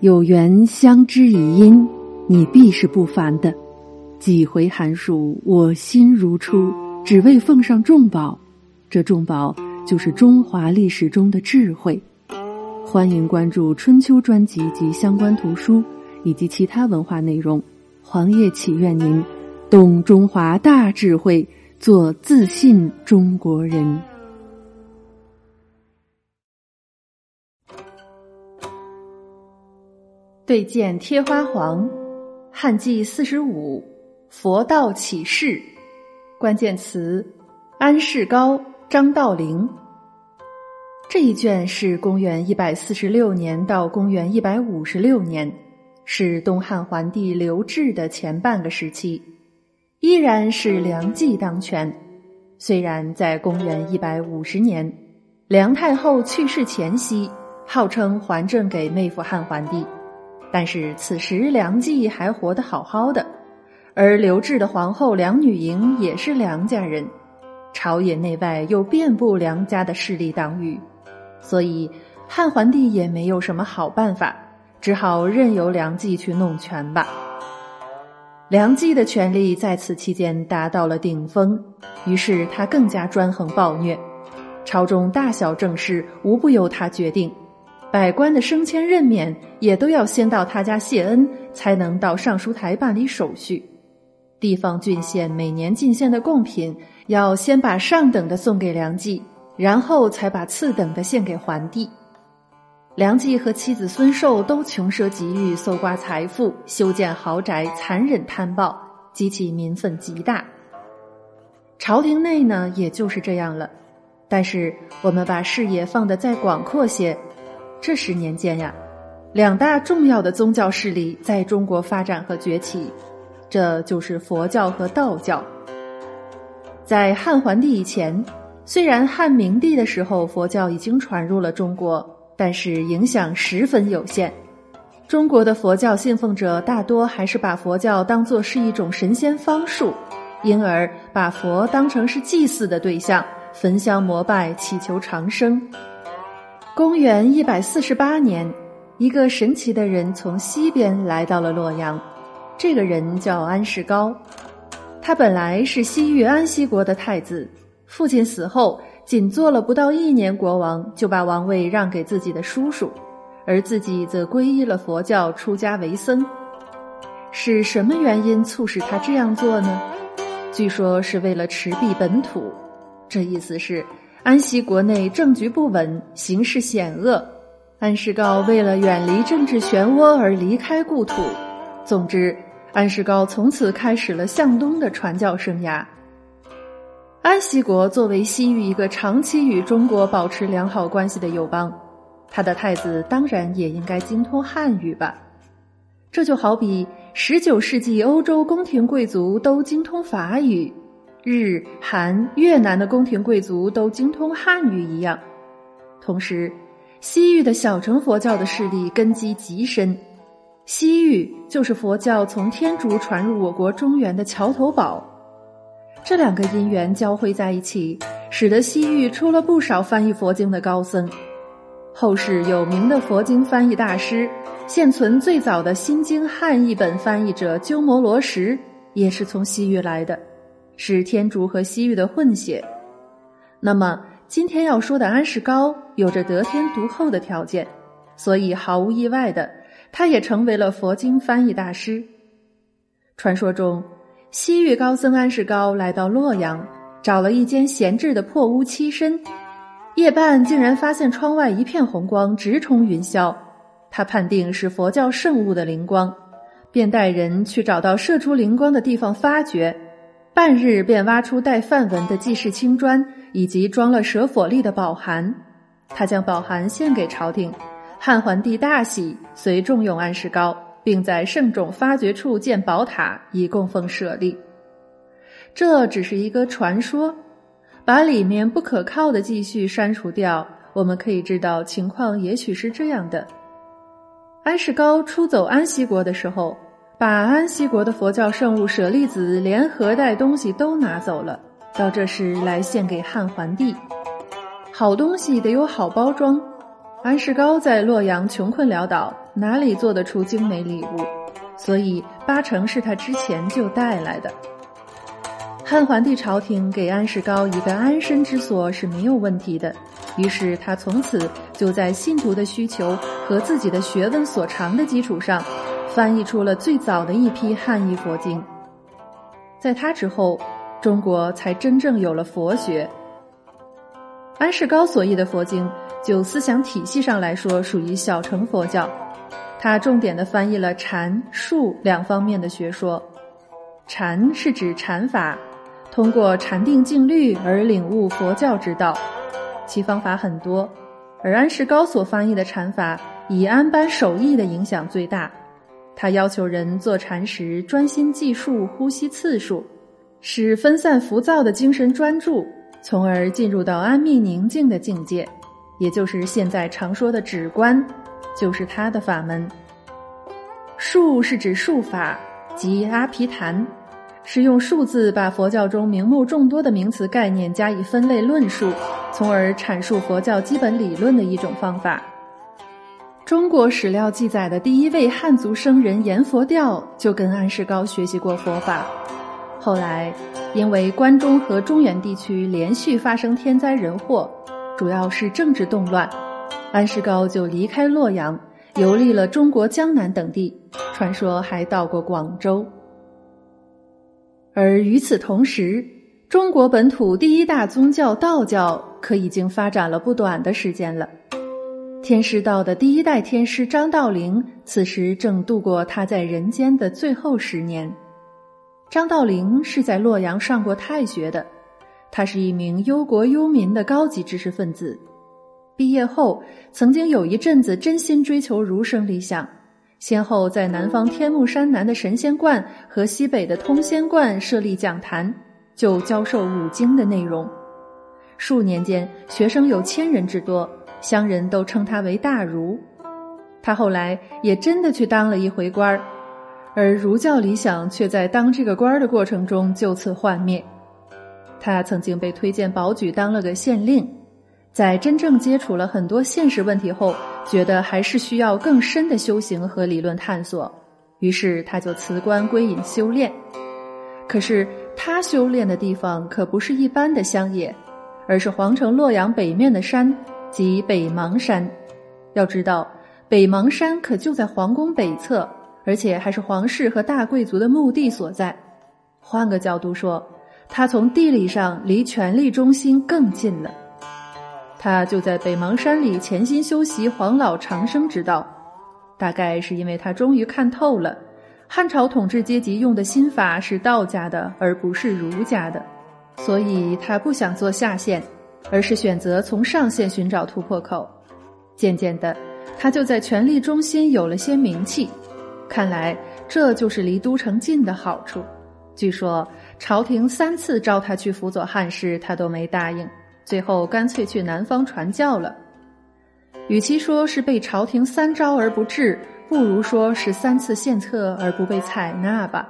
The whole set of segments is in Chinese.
有缘相知以因，你必是不凡的。几回寒暑，我心如初，只为奉上重宝。这重宝就是中华历史中的智慧。欢迎关注春秋专辑及相关图书以及其他文化内容。黄叶祈愿您懂中华大智慧，做自信中国人。对剑贴花黄，汉纪四十五，佛道启示。关键词：安世高、张道陵。这一卷是公元一百四十六年到公元一百五十六年，是东汉桓帝刘志的前半个时期，依然是梁冀当权。虽然在公元一百五十年，梁太后去世前夕，号称还政给妹夫汉桓帝，但是此时梁冀还活得好好的，而刘志的皇后梁女莹也是梁家人，朝野内外又遍布梁家的势力党羽。所以，汉桓帝也没有什么好办法，只好任由梁冀去弄权吧。梁冀的权力在此期间达到了顶峰，于是他更加专横暴虐，朝中大小政事无不由他决定，百官的升迁任免也都要先到他家谢恩，才能到尚书台办理手续。地方郡县每年进献的贡品，要先把上等的送给梁冀。然后才把次等的献给桓帝。梁冀和妻子孙寿都穷奢极欲，搜刮财富，修建豪宅，残忍贪暴，激起民愤极大。朝廷内呢，也就是这样了。但是我们把视野放得再广阔些，这十年间呀，两大重要的宗教势力在中国发展和崛起，这就是佛教和道教。在汉桓帝以前。虽然汉明帝的时候佛教已经传入了中国，但是影响十分有限。中国的佛教信奉者大多还是把佛教当作是一种神仙方术，因而把佛当成是祭祀的对象，焚香膜拜，祈求长生。公元一百四十八年，一个神奇的人从西边来到了洛阳，这个人叫安世高，他本来是西域安息国的太子。父亲死后，仅做了不到一年国王，就把王位让给自己的叔叔，而自己则皈依了佛教，出家为僧。是什么原因促使他这样做呢？据说是为了持币本土，这意思是安息国内政局不稳，形势险恶。安世高为了远离政治漩涡而离开故土。总之，安世高从此开始了向东的传教生涯。安息国作为西域一个长期与中国保持良好关系的友邦，他的太子当然也应该精通汉语吧？这就好比十九世纪欧洲宫廷贵族都精通法语，日、韩、越南的宫廷贵族都精通汉语一样。同时，西域的小乘佛教的势力根基极深，西域就是佛教从天竺传入我国中原的桥头堡。这两个因缘交汇在一起，使得西域出了不少翻译佛经的高僧。后世有名的佛经翻译大师，现存最早的心经汉译本翻译者鸠摩罗什，也是从西域来的，是天竺和西域的混血。那么今天要说的安世高，有着得天独厚的条件，所以毫无意外的，他也成为了佛经翻译大师。传说中。西域高僧安世高来到洛阳，找了一间闲置的破屋栖身。夜半竟然发现窗外一片红光直冲云霄，他判定是佛教圣物的灵光，便带人去找到射出灵光的地方发掘。半日便挖出带梵文的记事青砖，以及装了舍佛粒的宝函。他将宝函献给朝廷，汉桓帝大喜，遂重用安世高。并在圣冢发掘处建宝塔，以供奉舍利。这只是一个传说，把里面不可靠的记叙删除掉，我们可以知道情况也许是这样的：安世高出走安息国的时候，把安息国的佛教圣物舍利子连盒带东西都拿走了，到这时来献给汉桓帝。好东西得有好包装。安世高在洛阳穷困潦倒，哪里做得出精美礼物？所以八成是他之前就带来的。汉桓帝朝廷给安世高一个安身之所是没有问题的，于是他从此就在信徒的需求和自己的学问所长的基础上，翻译出了最早的一批汉译佛经。在他之后，中国才真正有了佛学。安世高所译的佛经。就思想体系上来说，属于小乘佛教。他重点的翻译了禅术两方面的学说。禅是指禅法，通过禅定静虑而领悟佛教之道，其方法很多。而安世高所翻译的禅法，以安般守意的影响最大。他要求人坐禅时专心计数呼吸次数，使分散浮躁的精神专注，从而进入到安谧宁静的境界。也就是现在常说的止观，就是他的法门。术是指术法，即阿毗昙，是用数字把佛教中名目众多的名词概念加以分类论述，从而阐述佛教基本理论的一种方法。中国史料记载的第一位汉族僧人阎佛调就跟安世高学习过佛法，后来因为关中和中原地区连续发生天灾人祸。主要是政治动乱，安世高就离开洛阳，游历了中国江南等地，传说还到过广州。而与此同时，中国本土第一大宗教道教可已经发展了不短的时间了。天师道的第一代天师张道陵，此时正度过他在人间的最后十年。张道陵是在洛阳上过太学的。他是一名忧国忧民的高级知识分子，毕业后曾经有一阵子真心追求儒生理想，先后在南方天目山南的神仙观和西北的通仙观设立讲坛，就教授五经的内容。数年间，学生有千人之多，乡人都称他为大儒。他后来也真的去当了一回官儿，而儒教理想却在当这个官儿的过程中就此幻灭。他曾经被推荐保举当了个县令，在真正接触了很多现实问题后，觉得还是需要更深的修行和理论探索，于是他就辞官归隐修炼。可是他修炼的地方可不是一般的乡野，而是皇城洛阳北面的山，即北邙山。要知道，北邙山可就在皇宫北侧，而且还是皇室和大贵族的墓地所在。换个角度说。他从地理上离权力中心更近了，他就在北邙山里潜心修习黄老长生之道。大概是因为他终于看透了，汉朝统治阶级用的心法是道家的，而不是儒家的，所以他不想做下线，而是选择从上线寻找突破口。渐渐的，他就在权力中心有了些名气。看来这就是离都城近的好处。据说。朝廷三次召他去辅佐汉室，他都没答应。最后干脆去南方传教了。与其说是被朝廷三招而不至，不如说是三次献策而不被采纳吧。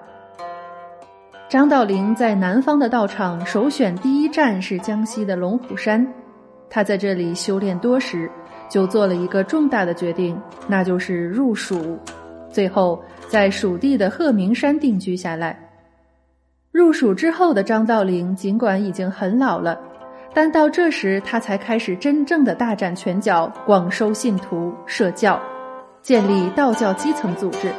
张道陵在南方的道场首选第一站是江西的龙虎山，他在这里修炼多时，就做了一个重大的决定，那就是入蜀，最后在蜀地的鹤鸣山定居下来。入蜀之后的张道陵，尽管已经很老了，但到这时他才开始真正的大展拳脚，广收信徒，设教，建立道教基层组织。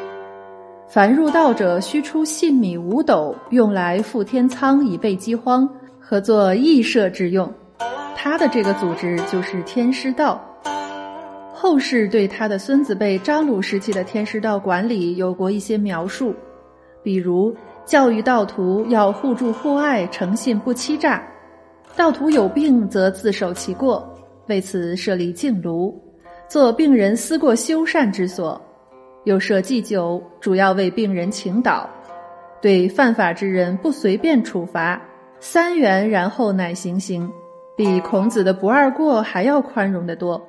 凡入道者须出信米五斗，用来付天仓以备饥荒，合作义社之用。他的这个组织就是天师道。后世对他的孙子辈张鲁时期的天师道管理有过一些描述，比如。教育道徒要互助互爱，诚信不欺诈。道徒有病则自守其过，为此设立净炉，做病人思过修善之所。又设祭酒，主要为病人请祷。对犯法之人不随便处罚，三元然后乃行刑，比孔子的不二过还要宽容得多。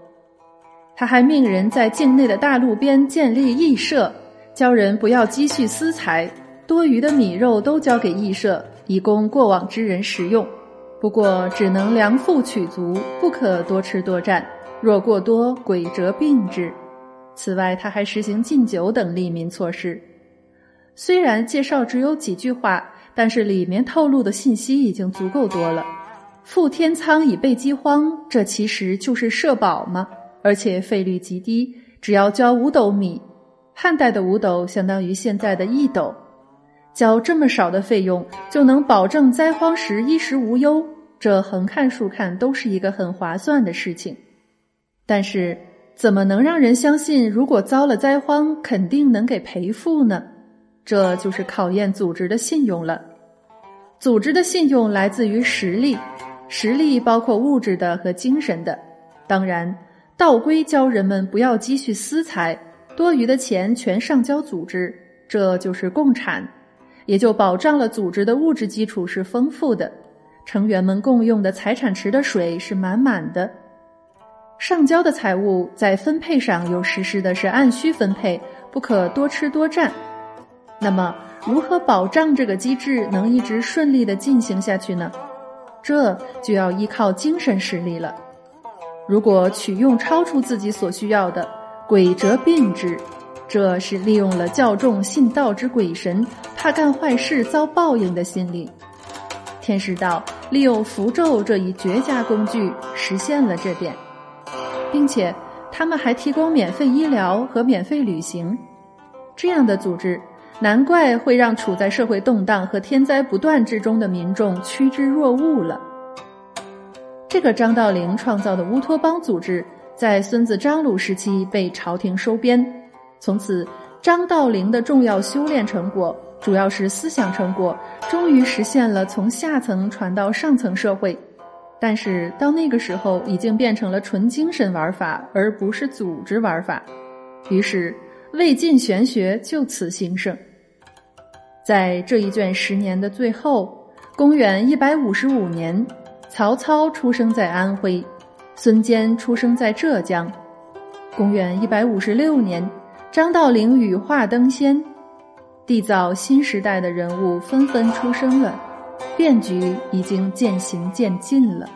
他还命人在境内的大路边建立义社，教人不要积蓄私财。多余的米肉都交给义社，以供过往之人食用。不过只能量腹取足，不可多吃多占。若过多，鬼则病之。此外，他还实行禁酒等利民措施。虽然介绍只有几句话，但是里面透露的信息已经足够多了。富天仓以备饥荒，这其实就是社保吗？而且费率极低，只要交五斗米，汉代的五斗相当于现在的一斗，交这么少的费用就能保证灾荒时衣食无忧，这横看竖看都是一个很划算的事情。但是，怎么能让人相信，如果遭了灾荒，肯定能给赔付呢？这就是考验组织的信用了。组织的信用来自于实力，实力包括物质的和精神的。当然，道规教人们不要积蓄私财，多余的钱全上交组织，这就是共产，也就保障了组织的物质基础是丰富的，成员们共用的财产池的水是满满的。上交的财物在分配上又实施的是按需分配，不可多吃多占。那么，如何保障这个机制能一直顺利的进行下去呢？这就要依靠精神实力了。如果取用超出自己所需要的，鬼则病之。这是利用了教众信道之鬼神，怕干坏事遭报应的心理。天师道利用符咒这一绝佳工具，实现了这点，并且他们还提供免费医疗和免费旅行，这样的组织。难怪会让处在社会动荡和天灾不断之中的民众趋之若鹜了。这个张道陵创造的乌托邦组织，在孙子张鲁时期被朝廷收编，从此张道陵的重要修炼成果，主要是思想成果，终于实现了从下层传到上层社会。但是到那个时候，已经变成了纯精神玩法，而不是组织玩法。于是魏晋玄学就此兴盛。在这一卷十年的最后，公元一百五十五年，曹操出生在安徽，孙坚出生在浙江。公元一百五十六年，张道陵羽化登仙，缔造新时代的人物纷纷出生了，变局已经渐行渐近了。